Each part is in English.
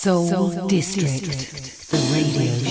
Soul, District, the radio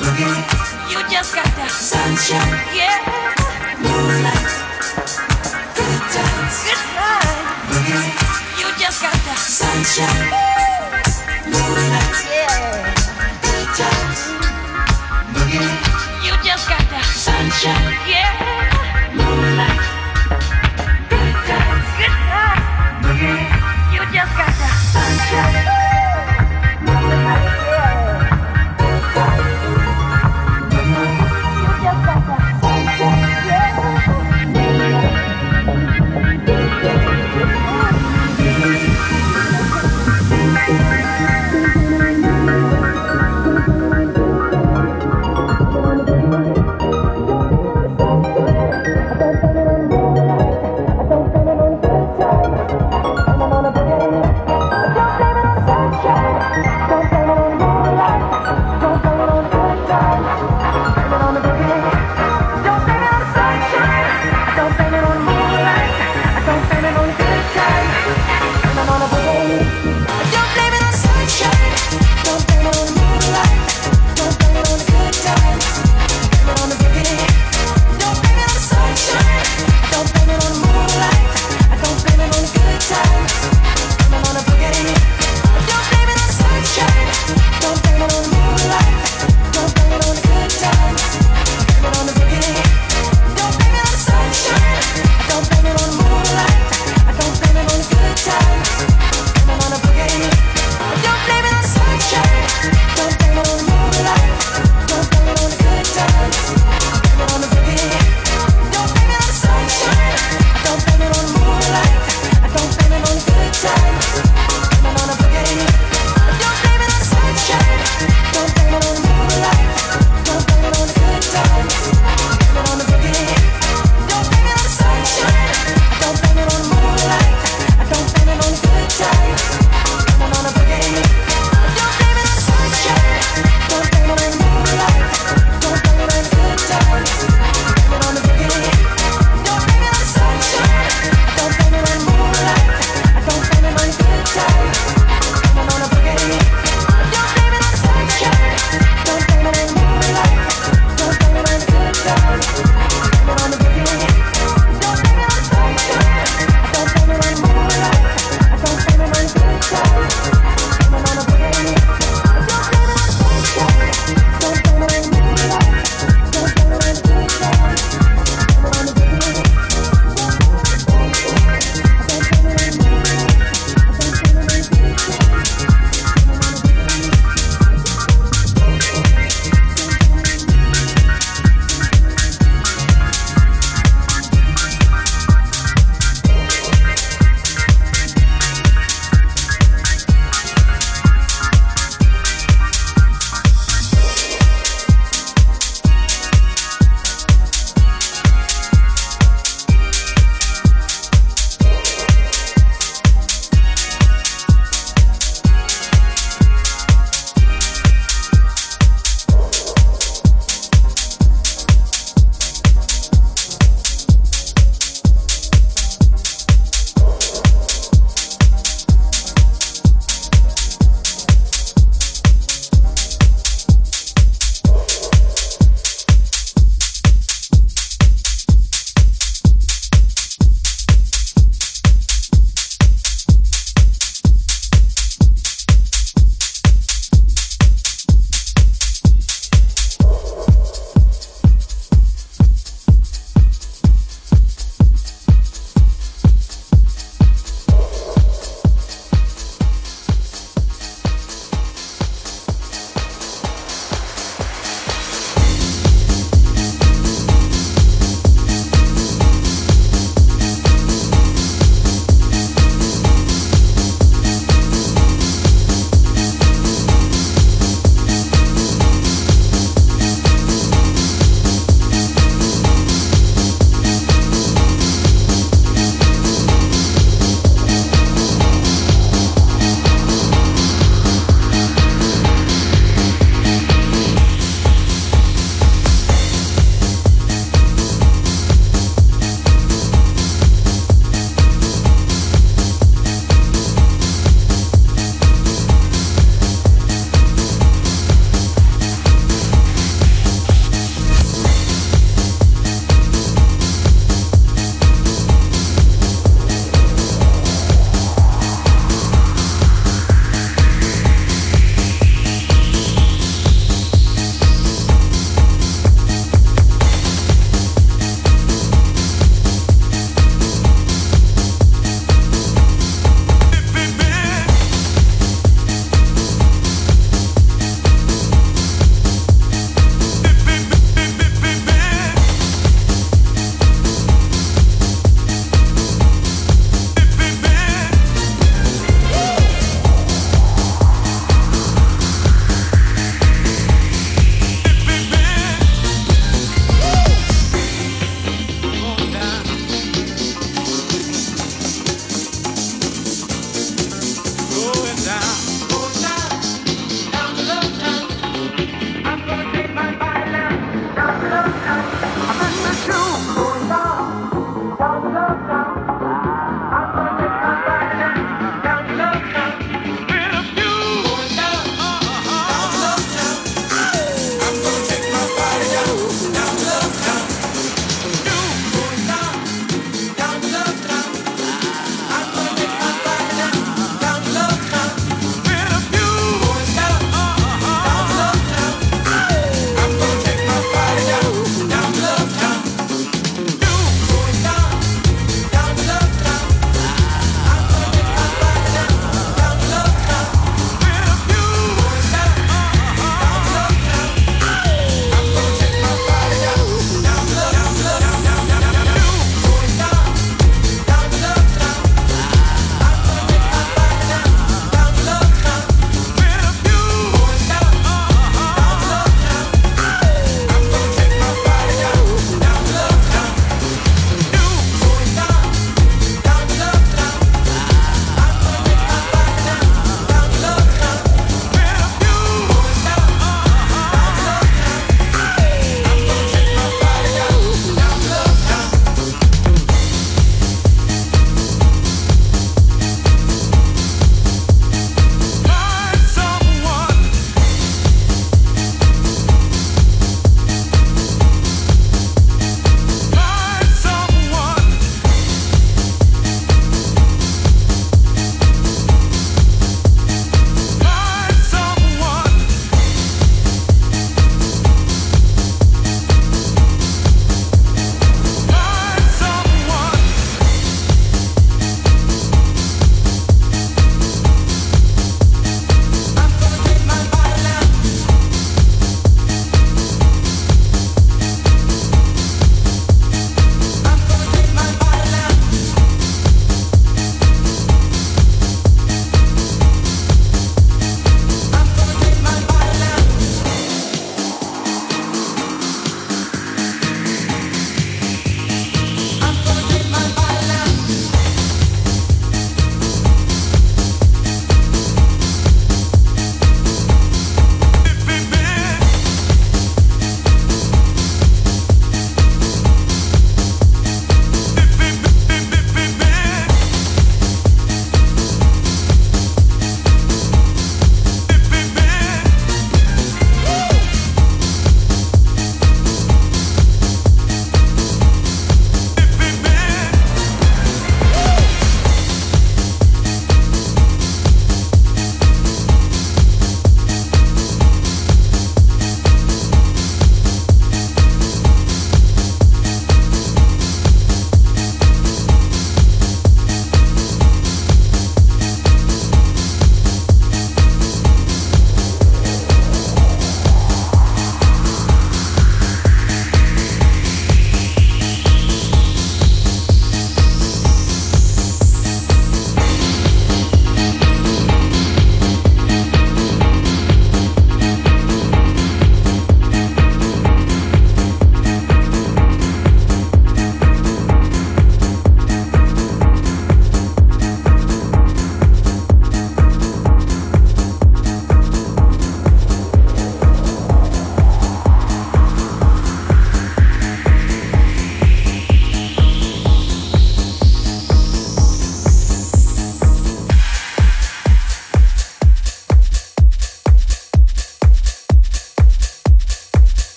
boogie. You just got that sunshine. Moonlight. Good times. Good times. Boogie. You just got sunshine. Moonlight. Yeah.